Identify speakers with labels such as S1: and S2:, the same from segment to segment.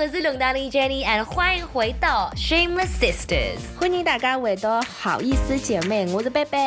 S1: 我是龙达丽 Jenny，and 欢迎回到 Shameless Sisters，
S2: 欢迎大家回到好意思姐妹，我是贝贝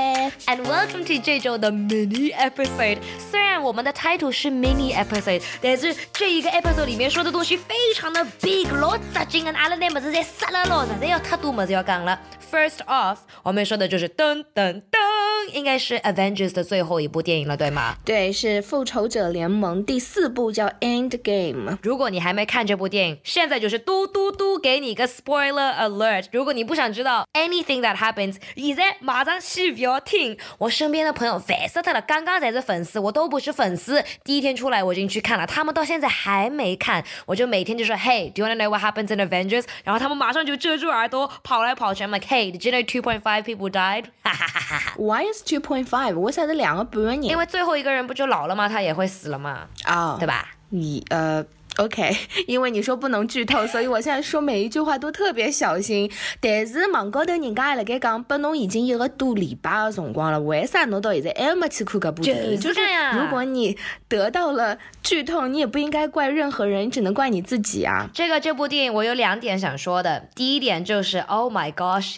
S1: ，and welcome to 这周的 mini episode。虽然我们的 title 是 mini episode，但是这一个 episode 里面说的东西非常的 big，老扎劲啊！阿拉那么子在杀了老子，这要太多么子要讲了。First off，我们说的就是噔噔噔。应该是 Avengers 的最后一部电影了，对吗？
S2: 对，是复仇者联盟第四部，叫 End Game。
S1: 如果你还没看这部电影，现在就是嘟嘟嘟给你个 Spoiler Alert。如果你不想知道 anything that happens，现在马上去不要听。我身边的朋友烦死他了，刚刚才是粉丝，我都不是粉丝。第一天出来我已经去看了，他们到现在还没看。我就每天就说，Hey，do you wanna know what happens in Avengers？然后他们马上就遮住耳朵跑来跑去。I'm like，Hey，did you know 2.5 people died？哈哈哈哈
S2: Why is two point five？为啥是两个半人？
S1: 因为最后一个人不就老了吗？他也会死了嘛？啊，对吧？
S2: 你呃，OK，因为你说不能剧透，所以我现在说每一句话都特别小心。但是网高头人家还辣盖讲，拨侬已经一个多礼拜的辰光了，为啥侬到现在还没去看这部电影？
S1: 就是
S2: 如果你得到了剧透，你也不应该怪任何人，只能怪你自己啊。
S1: 这个这部电影我有两点想说的，第一点就是，Oh my gosh。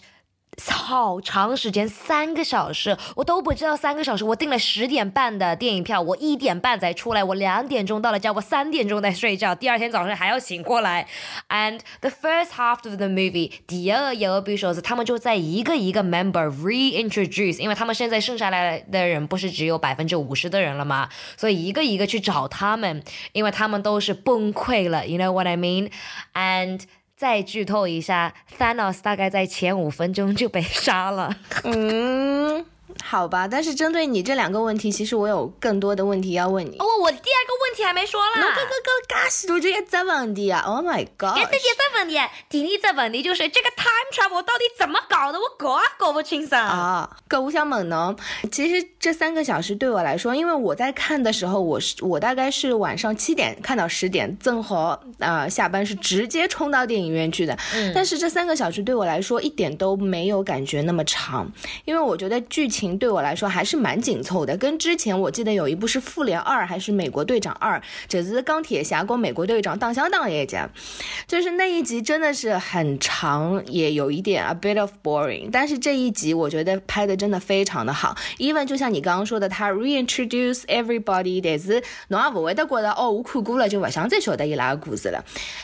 S1: 好长时间，三个小时，我都不知道三个小时。我订了十点半的电影票，我一点半才出来，我两点钟到了家，我三点钟在睡觉，第二天早上还要醒过来。And the first half of the movie，第二个比如说是他们就在一个一个 member reintroduce，因为他们现在剩下来的人不是只有百分之五十的人了吗？所以一个一个去找他们，因为他们都是崩溃了，you know what I mean？And 再剧透一下，Thanos 大概在前五分钟就被杀了。
S2: 嗯。好吧，但是针对你这两个问题，其实我有更多的问题要问你。
S1: 哦，我第个问题还没说了。
S2: 侬刚刚讲噶许多就一只问题啊！Oh my god！
S1: 这第一只问题，第一只问题就是这个 time travel 到底怎么搞的？我搞也搞不清噻。
S2: 啊，可我想问呢，其实这三个小时对我来说，因为我在看的时候，我是我大概是晚上七点看到十点，正好啊下班是直接冲到电影院去的。嗯。但是这三个小时对我来说一点都没有感觉那么长，因为我觉得剧情。对我来说还是蛮紧凑的，跟之前我记得有一部是《复联二》还是《美国队长二》，这是钢铁侠跟美国队长当相当一集，就是那一集真的是很长，也有一点 a bit of boring。但是这一集我觉得拍的真的非常的好，even 就像你刚刚说的，他 reintroduce everybody，但是侬也不会得觉得哦，我看过了就不想再晓得伊拉个故事了。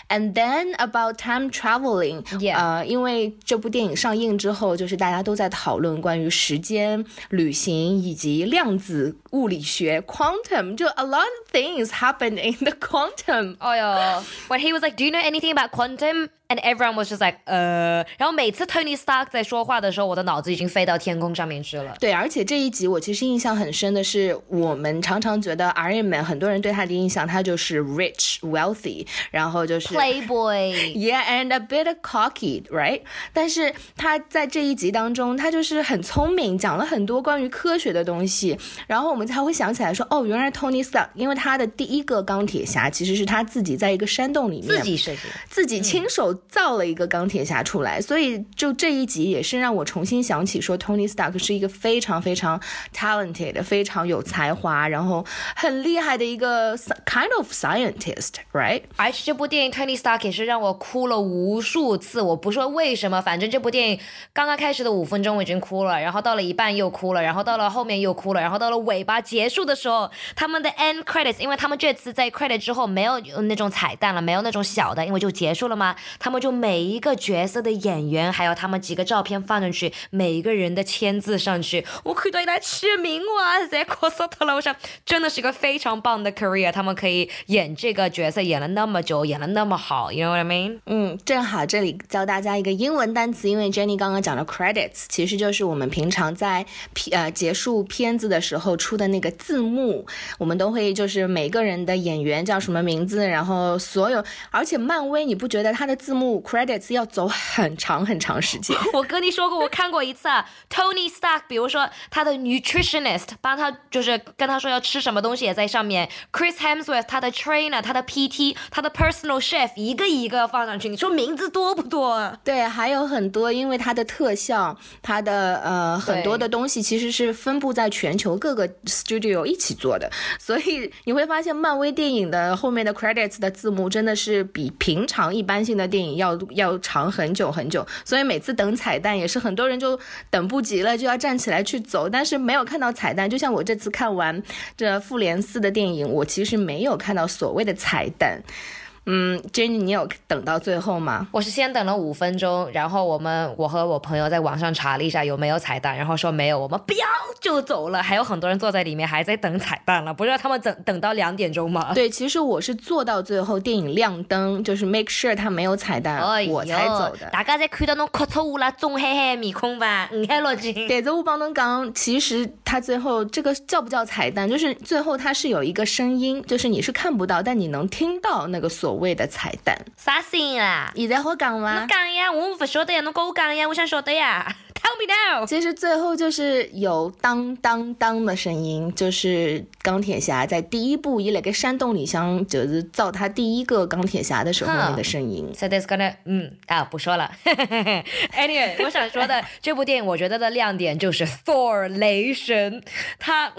S2: And then about time traveling，呃，因为这部电影上映之后，就是大家都在讨论关于时间。旅行以及量子物理学 quantum 就 a lot of things happened in the quantum
S1: Oh yeah. when he was like do you know anything about quantum And everyone was just like，呃，然后每次 Tony Stark 在说话的时候，我的脑子已经飞到天空上面去了。
S2: 对，而且这一集我其实印象很深的是，我们常常觉得 Iron Man 很多人对他的印象，他就是 rich wealthy，然后就是
S1: playboy，yeah，and
S2: a bit cocky，right？但是他在这一集当中，他就是很聪明，讲了很多关于科学的东西，然后我们才会想起来说，哦，原来 Tony Stark，因为他的第一个钢铁侠其实是他自己在一个山洞里面
S1: 自己设计，
S2: 自己亲手。造了一个钢铁侠出来，所以就这一集也是让我重新想起说，Tony Stark 是一个非常非常 talented、非常有才华，然后很厉害的一个 kind of scientist，right？
S1: 而且这部电影 Tony Stark 也是让我哭了无数次。我不说为什么，反正这部电影刚刚开始的五分钟我已经哭了，然后到了一半又哭了，然后到了后面又哭了，然后到了尾巴结束的时候，他们的 end credits，因为他们这次在 credit 之后没有那种彩蛋了，没有那种小的，因为就结束了嘛，他们。就每一个角色的演员，还有他们几个照片放上去，每一个人的签字上去，我看到他签名哇塞，哭死了！我想，真的是一个非常棒的 career，他们可以演这个角色演了那么久，演了那么好，You know what I mean？
S2: 嗯，正好这里教大家一个英文单词，因为 Jenny 刚刚讲的 credits，其实就是我们平常在呃结束片子的时候出的那个字幕，我们都会就是每个人的演员叫什么名字，然后所有，而且漫威你不觉得它的字幕？幕 credits 要走很长很长时间。
S1: 我跟你说过，我看过一次啊，Tony Stark，比如说他的 nutritionist 帮他就是跟他说要吃什么东西也在上面，Chris Hemsworth 他的 trainer，他的 PT，他的 personal chef 一个一个放上去，你说名字多不多？
S2: 对，还有很多，因为它的特效，它的呃很多的东西其实是分布在全球各个 studio 一起做的，所以你会发现漫威电影的后面的 credits 的字幕真的是比平常一般性的电影要要长很久很久，所以每次等彩蛋也是很多人就等不及了，就要站起来去走，但是没有看到彩蛋。就像我这次看完这复联四的电影，我其实没有看到所谓的彩蛋。嗯，Jenny，你有等到最后吗？
S1: 我是先等了五分钟，然后我们我和我朋友在网上查了一下有没有彩蛋，然后说没有，我们不要就走了。还有很多人坐在里面还在等彩蛋了，不知道他们等等到两点钟吗？
S2: 对，其实我是坐到最后电影亮灯，就是 make sure 它没有彩蛋，我才走的。
S1: 大家在看到侬哭错了中黑黑面孔吧？你看罗金。
S2: 对，着我帮侬讲，其实他最后这个叫不叫彩蛋？就是最后他是有一个声音，就是你是看不到，但你能听到那个所。所谓的彩蛋，
S1: 啥声音啊？
S2: 现在好讲吗？
S1: 侬讲呀，我不晓得呀，侬跟我讲呀，我想晓得呀。Tell me now。
S2: 其实最后就是有当当当的声音，就是钢铁侠在第一部以那个山洞里向就是造他第一个钢铁侠的时候那个声音。
S1: So this gonna，嗯啊，不说了。Anyway，我想说的 这部电影，我觉得的亮点就是 Thor 雷神，他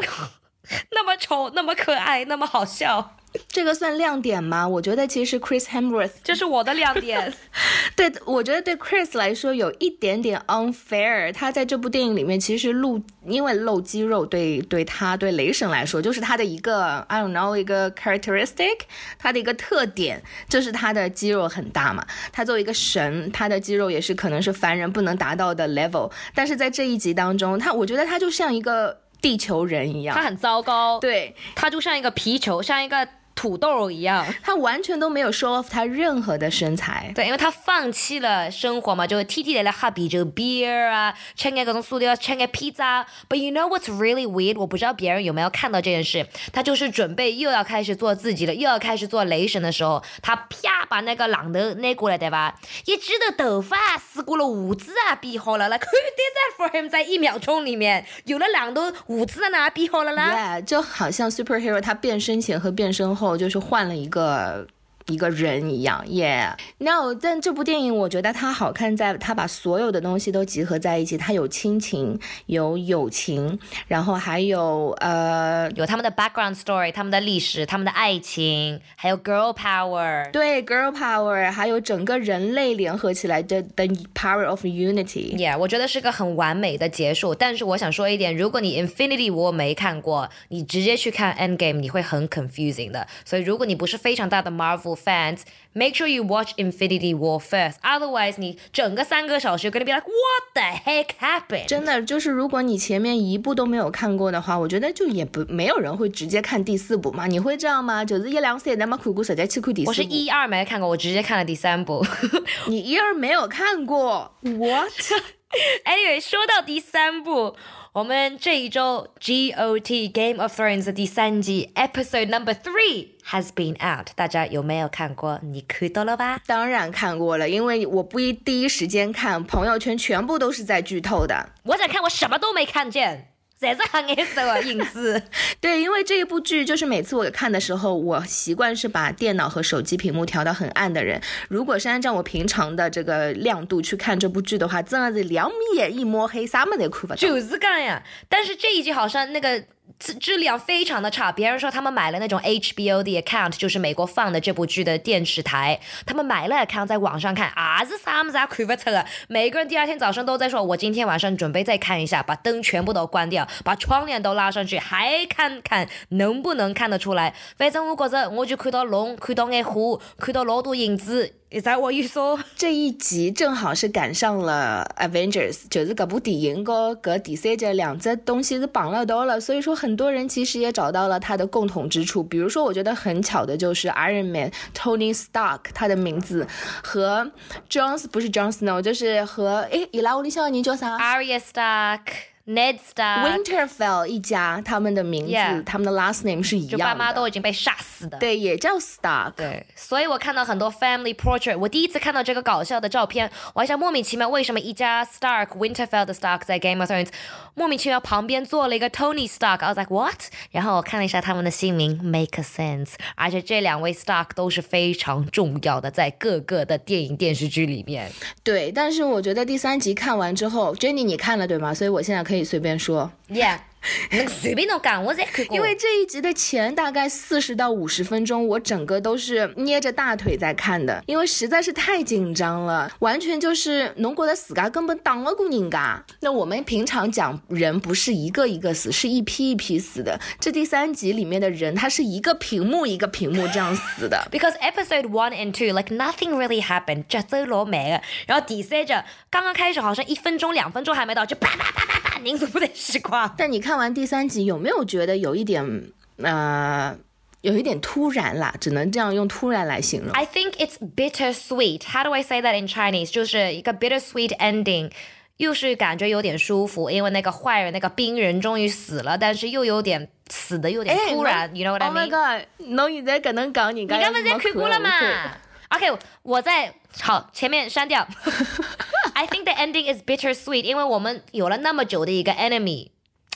S1: 那么丑，那么可爱，那么好笑。
S2: 这个算亮点吗？我觉得其实 Chris Hemsworth
S1: 这是我的亮点。
S2: 对，我觉得对 Chris 来说有一点点 unfair。他在这部电影里面其实露，因为露肌肉，对对他对雷神来说就是他的一个 I don't know 一个 characteristic，他的一个特点就是他的肌肉很大嘛。他作为一个神，他的肌肉也是可能是凡人不能达到的 level。但是在这一集当中，他我觉得他就像一个地球人一样，
S1: 他很糟糕。
S2: 对，
S1: 他就像一个皮球，像一个。土豆一样，
S2: 他完全都没有 show off 他任何的身材。
S1: 对，因为他放弃了生活嘛，就天天来喝啤酒 beer 啊，吃点各种塑料，吃点披萨。But you know what's really weird？我不知道别人有没有看到这件事。他就是准备又要开始做自己了，又要开始做雷神的时候，他啪把那个榔头拿过来，对吧？一直的头发撕过了，胡子啊编好了，来 c o u l d that for him？在一秒钟里面有了榔头，胡子啊哪编好了
S2: 啦？Yeah，就好像 superhero 他变身前和变身后。后就是换了一个。一个人一样，Yeah。No，但这部电影我觉得它好看在它把所有的东西都集合在一起，它有亲情，有友情，然后还有呃，
S1: 有他们的 background story，他们的历史，他们的爱情，还有 girl power。
S2: 对，girl power，还有整个人类联合起来的 the power of unity。
S1: Yeah，我觉得是个很完美的结束。但是我想说一点，如果你 Infinity War 没看过，你直接去看 Endgame，你会很 confusing 的。所以如果你不是非常大的 Marvel。Fans, make sure you watch Infinity War first. Otherwise，你整个三个小时 gonna be like what the heck happened？
S2: 真的就是，如果你前面一部都没有看过的话，我觉得就也不没有人会直接看第四部嘛。你会这样吗？就是一两三那么看过，实在去看第四部。
S1: 我是一二没看过，我直接看了第三部。
S2: 你一二没有看过？What？Anyway，
S1: 说到第三部。我们这一周 GOT Game of Thrones 的第三集 Episode Number Three has been out，大家有没有看过？你看到了吧？
S2: 当然看过了，因为我不一第一时间看，朋友圈全部都是在剧透的。
S1: 我想看，我什么都没看见。在这行颜色啊，影子，
S2: 对，因为这一部剧就是每次我看的时候，我习惯是把电脑和手机屏幕调到很暗的人。如果是按照我平常的这个亮度去看这部剧的话，真的是两眼一摸黑，啥么都看不到。
S1: 就是这样呀，但是这一集好像那个。质质量非常的差，别人说他们买了那种 HBO 的 account，就是美国放的这部剧的电视台，他们买了 account 在网上看啊，是啥么子啊，看不出啊。每个人第二天早上都在说，我今天晚上准备再看一下，把灯全部都关掉，把窗帘都拉上去，还看看能不能看得出来。反正我觉着，我就看到龙，看到眼虎，看到老多影子。在我一说，
S2: 这一集正好是赶上了 Avengers，就是这部电影和搿第三集两只东西是绑了到了，所以说很多人其实也找到了它的共同之处。比如说，我觉得很巧的就是 Iron Man Tony Stark 他的名字和 Jones 不是 Jones，no，就是和诶伊拉屋里小人叫啥
S1: ？Arya Stark。Ned
S2: Stark，Winterfell 一家他们的名字
S1: Yeah
S2: 他们的 last name 是一
S1: 就爸妈都已经被杀死的。
S2: 对，也叫 Stark。
S1: 对，所以我看到很多 family portrait。我第一次看到这个搞笑的照片，我还想莫名其妙为什么一家 Stark Winterfell 的 Stark 在 Game of Thrones 莫名其妙旁边坐了一个 Tony Stark。I was like what？然后我看了一下他们的姓名，make sense。而且这两位 Stark 都是非常重要的，在各个的电影电视剧里面。
S2: 对，但是我觉得第三集看完之后，Jenny 你看了对吗？所以我现在可以随便说
S1: ，Yeah，能随便侬讲，我才看过。
S2: 因为这一集的前大概四十到五十分钟，我整个都是捏着大腿在看的，因为实在是太紧张了，完全就是侬觉得自家根本挡不过人家。那我们平常讲人不是一个一个死，是一批一批死的。这第三集里面的人，他是一个屏幕一个屏幕这样死的。
S1: Because episode one and two, like nothing really happened，节奏老慢的。然后第三集刚刚开始，好像一分钟、两分钟还没到，就啪啪啪啪啪，人怎么在实况？
S2: 但你看完第三集，有没有觉得有一点呃，有一点突然啦？只能这样用突然来形容。
S1: I think it's bittersweet. How do I say that in Chinese? 就是一个 bittersweet ending。又是感觉有点舒服，因为那个坏人那个冰人终于死了，但是又有点死的有点突然、y o u know what I
S2: Oh my mean？god！侬现在搿能讲，人
S1: 你
S2: 家
S1: 刚刚在看过了吗？OK，我在好前面删掉。I think the ending is bittersweet，因为我们有了那么久的一个 enemy。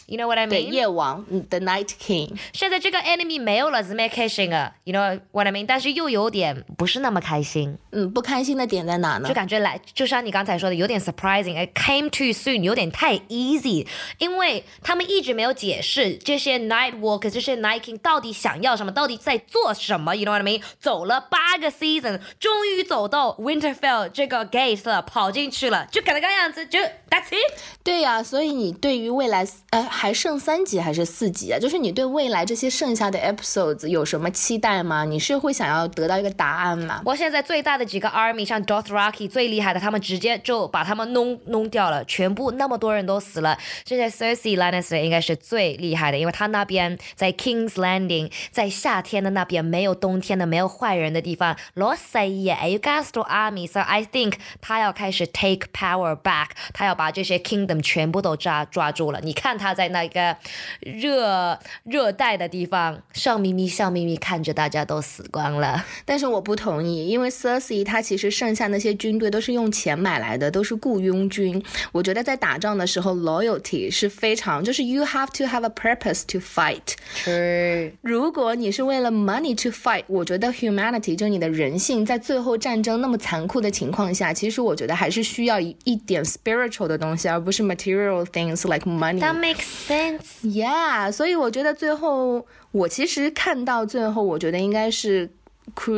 S1: You know what I，mean？
S2: 夜王嗯，The Night King。
S1: 现在这个 enemy 没有了，是蛮开心的。You know what I mean？但是又有点不是那么开心，
S2: 嗯，不开心的点在哪呢
S1: 就？感觉来，就像你刚才说的，有点 surprising，it came too soon，有点太 easy，因为他们一直没有解释这些 night walker，这些 night king 到底想要什么，到底在做什么。You know what I mean？走了八个 season，终于走到 Winterfell 这个 gate 了，跑进去了，就可能个样子，就 that's it。
S2: 对呀、所以你对于未来，呃，还剩三集还是四集啊？就是你对未来这些剩下的 episodes 有什么期待吗？你是会想要得到一个答案吗？
S1: 我现在最大的几个 army，像 Dothraki 最厉害的，他们直接就把他们弄弄掉了，全部那么多人都死了。这些 Cersei Lannister 应该是最厉害的，因为他那边在 King's Landing，在夏天的那边没有冬天的，没有坏人的地方，老细也还有 g a s t o army，so I think 他要开始 take power back，他要把这些 kingdom 全部都抓抓住了。你看他在那个热热带的地方，笑眯眯笑眯眯看着大家都死光了。
S2: 但是我不同意，因为 Cersei 他其实剩下那些军队都是用钱买来的，都是雇佣军。我觉得在打仗的时候，loyalty 是非常，就是 you have to have a purpose to fight。
S1: 是。
S2: 如果你是为了 money to fight，我觉得 humanity 就你的人性，在最后战争那么残酷的情况下，其实我觉得还是需要一一点 spiritual 的东西，而不是 material things like money。
S1: That makes sense.
S2: Yeah，所以我觉得最后，我其实看到最后，我觉得应该是。看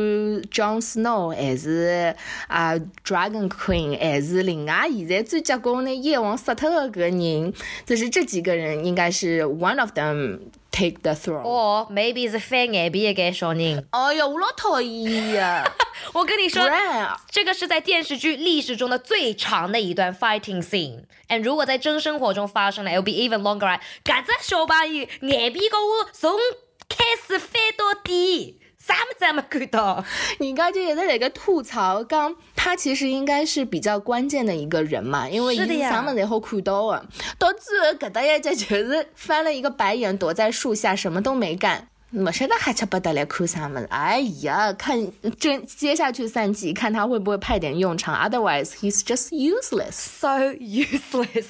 S2: Jon Snow 还是啊、Dragon Queen 还是另外现在最结棍的夜王杀脱的搿个人，就是这几个人应该是 one of them take the throne。
S1: Or maybe is 翻眼皮嘅小人。
S2: 哎呀，我老讨厌呀！
S1: 我跟你说这个是在电视剧历史中的最长的一段 fighting scene。And 如果在真生活中发生了，it'll be even longer. right？搿只小朋友眼皮高我从开始翻到底，啥么子也没看到。
S2: 人家就也在那个吐槽，刚他其实应该是比较关键的一个人嘛，因为
S1: 是
S2: 啥么子好看到的，到最后搿搭一只就是翻了一个白眼，躲在树下什么都没干。没晓得还吃不得来看啥么子？哎呀，看这接下去三集，看他会不会派点用场，otherwise he's just useless。
S1: So useless.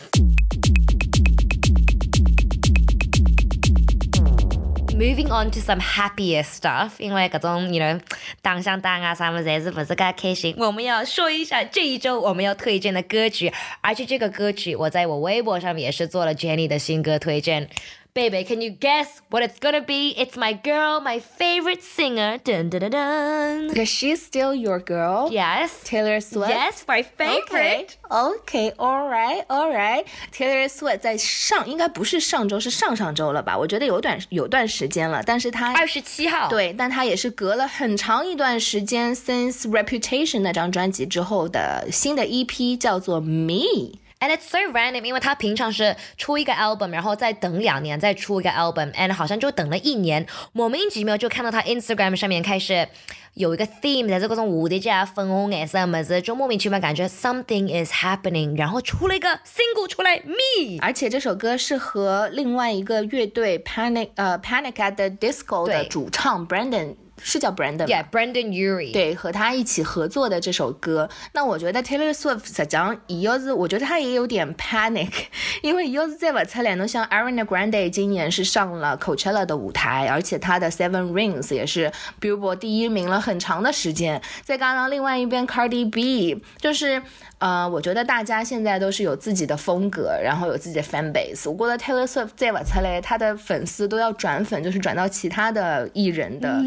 S1: Moving on to some happier stuff，因为各种 you know 当上当啊什么才是不是该开心。我们要说一下这一周我们要推荐的歌曲，而且这个歌曲我在我微博上面也是做了 Jenny 的新歌推荐。Baby, can you guess what it's gonna be? It's my girl, my favorite singer. Dun dun dun dun.
S2: Because she's still your girl,
S1: Yes.
S2: Taylor Swift.
S1: Yes, my favorite.
S2: OK, all right, all right. Taylor Swift 在上应该不是上周，是上上周了吧？我觉得有段有段时间了，但是她
S1: 二十七号。
S2: 对，但她也是隔了很长一段时间，since Reputation 那张专辑之后的新的 EP 叫做 Me。
S1: And it's so random，因为他平常是出一个 album，然后再等两年再出一个 album，and 好像就等了一年，莫名其妙就看到他 Instagram 上面开始有一个 theme，在这个种蝴蝶结啊、粉红颜色么子，就莫名其妙感觉 something is happening，然后出了一个 single 出来，me。
S2: 而且这首歌是和另外一个乐队 Panic 呃 Panic at the Disco 的主唱 Brandon。是叫
S1: Brandon，Yeah，Brandon Urie，
S2: 对，和他一起合作的这首歌。那我觉得 Taylor Swift 实际上，要是我觉得他也有点 panic，因为要是再不出来，侬像 Ariana Grande 今年是上了 Coachella 的舞台，而且他的 Seven Rings 也是 Billboard 第一名了很长的时间。再加上另外一边 Cardi B，就是。呃，我觉得大家现在都是有自己的风格，然后有自己的 fan base。我觉得 Taylor Swift 再不出来，他的粉丝都要转粉，就是转到其他的艺人的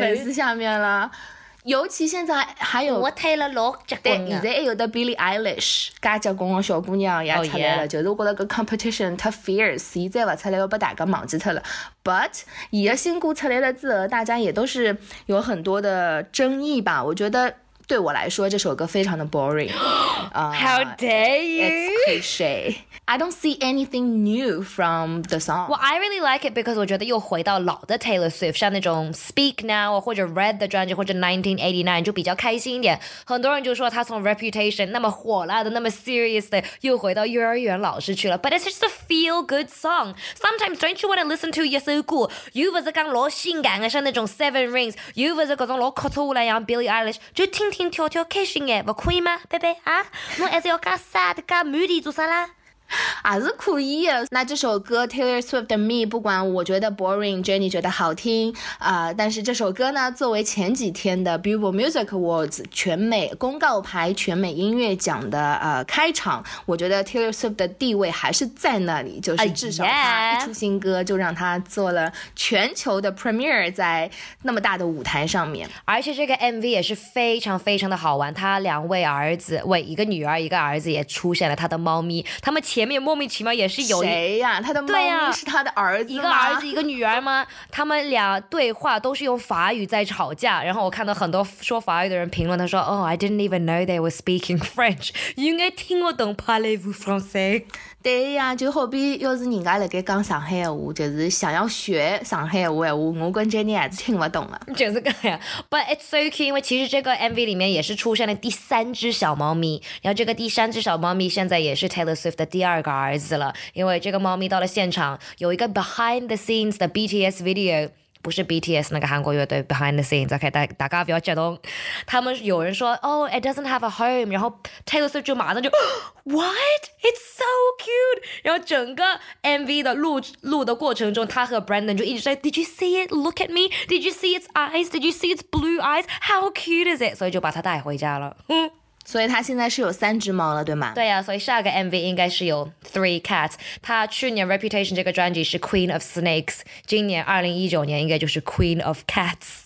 S2: 粉丝下面了。尤其现在还有，
S1: 我推了老结
S2: 棍对，现在还有的 Billie Eilish，介结棍的小姑娘也出来了。就是我觉得个 competition 太 fierce，伊再勿出来要把大家忘记掉了。But 伊的新歌出来了之后，大家也都是有很多的争议吧？我觉得。对我来说，这首歌非常的
S1: boring。How dare you?
S2: It's cliche. I don't see anything new from the song.
S1: Well, I really like it because 我觉得又回到老的 Taylor Swift，像那种 Speak Now 或者 Red 的专辑或者1989就比较开心一点。很多人就说他从 Reputation 那么火辣的、那么 serious 的，又回到幼儿园老师去了。But it's just a feel good song. Sometimes don't you want to listen to 一首歌，又不是讲老性感的，像那种 Seven Rings，又不是各种老哭出来像 Billie Eilish，就听 听跳跳开心哎，不可以吗，贝贝啊？侬还是要加沙的加 moody 做啥啦？
S2: 还 是可以的。那这首歌 Taylor Swift 的 Me，不管我觉得 boring，Jenny 觉得好听啊，但是这首歌呢，作为前几天的 Billboard Music Awards 全美公告牌全美音乐奖的呃开场，我觉得 Taylor Swift 的地位还是在那里，就是至少他一出新歌就让他做了全球的 premiere，在那么大的舞台上面，
S1: 而且这个 MV 也是非常非常的好玩。他两位儿子，喂，一个女儿一个儿子也出现了，他的猫咪，他们前。前面莫名其妙也是有
S2: 谁呀？他的猫咪是他的儿子
S1: 一个儿子一个女儿吗？他们俩对话都是用法语在吵架。然后我看到很多说法语的人评论，他说：“哦，I didn't even know they were speaking French。应该听不懂 Parlez-vous français？”
S2: 对呀，就好比要是人家辣盖讲上海话，就是想要学上海话话，我跟 Jenny 还是听不懂啊。
S1: 就是个呀，But it's so cute，因为其实这个 MV 里面也是出现了第三只小猫咪，然后这个第三只小猫咪现在也是 Taylor Swift 的第二个儿子了，因为这个猫咪到了现场有一个 behind the scenes 的 BTS video。不是 BTS 那个韩国乐队 Behind the Scenes，可以大大家不要激动。他们有人说哦，It doesn't have a home，然后 Taylor Swift 就马上就 What？It's so cute。然后整个 MV 的录录的过程中，他和 Brandon 就一直在 Did you see it？Look at me？Did you see its eyes？Did you see its blue eyes？How cute is it？所以就把他带回家了。嗯。
S2: 所以它现在是有三只猫了，对吗？
S1: 对呀，所以下个 MV 应该是有 Three Cats。它去年 Reputation 这个专辑是 Queen of Snakes，今年二零一九年应该就是 Queen of Cats。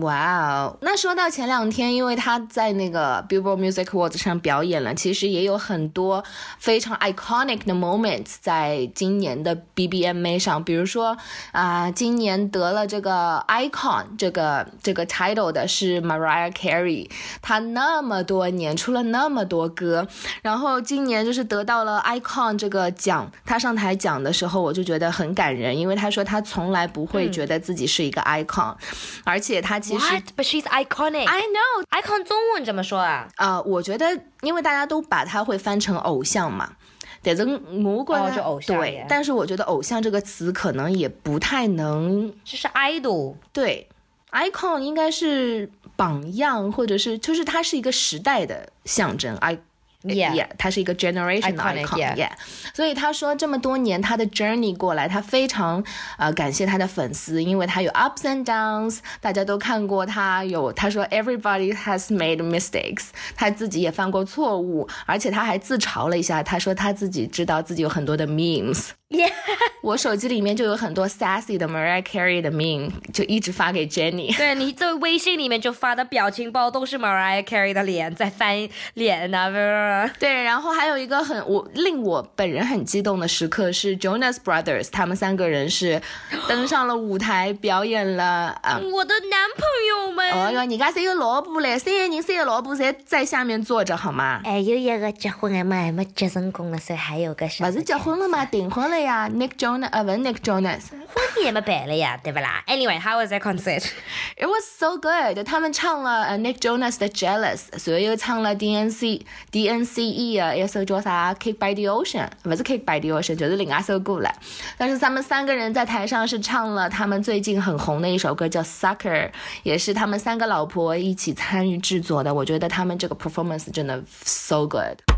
S2: 哇哦，那说到前两天，因为他在那个 Billboard Music Awards 上表演了，其实也有很多非常 iconic 的 moments 在今年的 BBMA 上，比如说啊，今年得了这个 icon 这个这个 title 的是 Mariah Carey，她那么多年出了那么多歌，然后今年就是得到了 icon 这个奖，她上台讲的时候，我就觉得很感人，因为她说她从来不会觉得自己是一个 icon，而且她。
S1: What? But she's iconic.
S2: I know.
S1: Icon 中文怎么说啊？
S2: 啊，我觉得，因为大家都把它会翻成偶像嘛，但是我觉
S1: 得偶像
S2: 对，但是我觉得偶像这个词可能也不太能。
S1: 这是 idol。
S2: 对，icon 应该是榜样，或者是就是它是一个时代的象征。I
S1: Yeah，
S2: 他是一个 generation icon，Yeah，所以他说这么多年他的 journey 过来，他非常呃感谢他的粉丝，因为他有 ups and downs，大家都看过他有他说 everybody has made mistakes，他自己也犯过错误，而且他还自嘲了一下，他说他自己知道自己有很多的 memes。
S1: Yeah，
S2: 我手机里面就有很多 sassy 的 Mariah Carey 的 meme，就一直发给 Jenny。
S1: 对你这微信里面就发的表情包都是 Mariah Carey 的脸在翻脸。
S2: 对，然后还有一个很我令我本人很激动的时刻是 Jonas Brothers，他们三个人是登上了舞台表演了啊。
S1: 我的男朋友们。
S2: 哦哟，人家是有老婆嘞，三个人三个老婆侪在下面坐着好吗？
S1: 哎，有一个结婚了嘛，还没结成功了，所以还有个小。
S2: 不是结婚了吗？订婚了呀，Nick Jonas，呃，不是 Nick Jonas，
S1: 婚礼也没办了呀，对不啦？Anyway，how was that concert？It
S2: was so good。他们唱了呃 Nick Jonas 的 Jealous，所以又唱了 DNC DNCE 的一首叫啥 Kick by the Ocean，不是 Kick by the Ocean，就是另外一首歌了。但是他们三个人在台上是唱了他们最近很红的一首歌叫 Sucker，也是他们三个老婆一起参与制作的。我觉得他们这个 performance 真的 so good。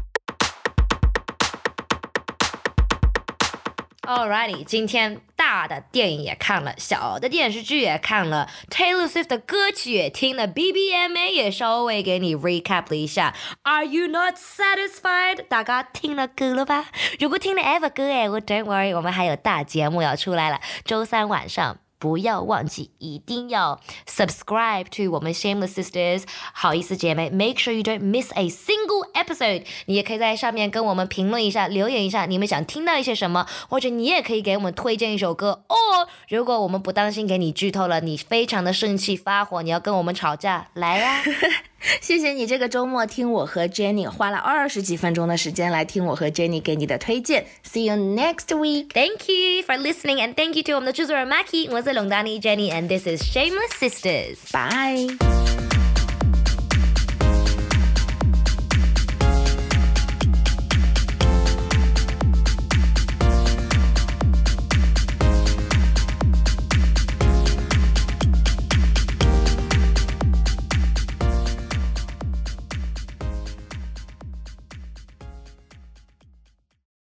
S1: Alrighty，今天大的电影也看了，小的电视剧也看了，Taylor Swift 的歌曲也听了，BBMA 也稍微给你 recap 了一下。Are you not satisfied？大家听了歌了吧？如果听了 ever 歌哎，我 don't worry，我们还有大节目要出来了，周三晚上。不要忘记，一定要 subscribe to 我们 Shameless Sisters 好意思姐妹，make sure you don't miss a single episode。你也可以在上面跟我们评论一下，留言一下，你们想听到一些什么，或者你也可以给我们推荐一首歌哦。如果我们不当心给你剧透了，你非常的生气发火，你要跟我们吵架，来呀！
S2: 谢谢你这个周末听我和 Jenny 花了二十几分钟的时间来听我和 Jenny 给你的推荐。See you next week.
S1: Thank you for listening and thank you to 我们的制作人 Mackie。我是龙达妮 Jenny and this is Shameless Sisters.
S2: Bye.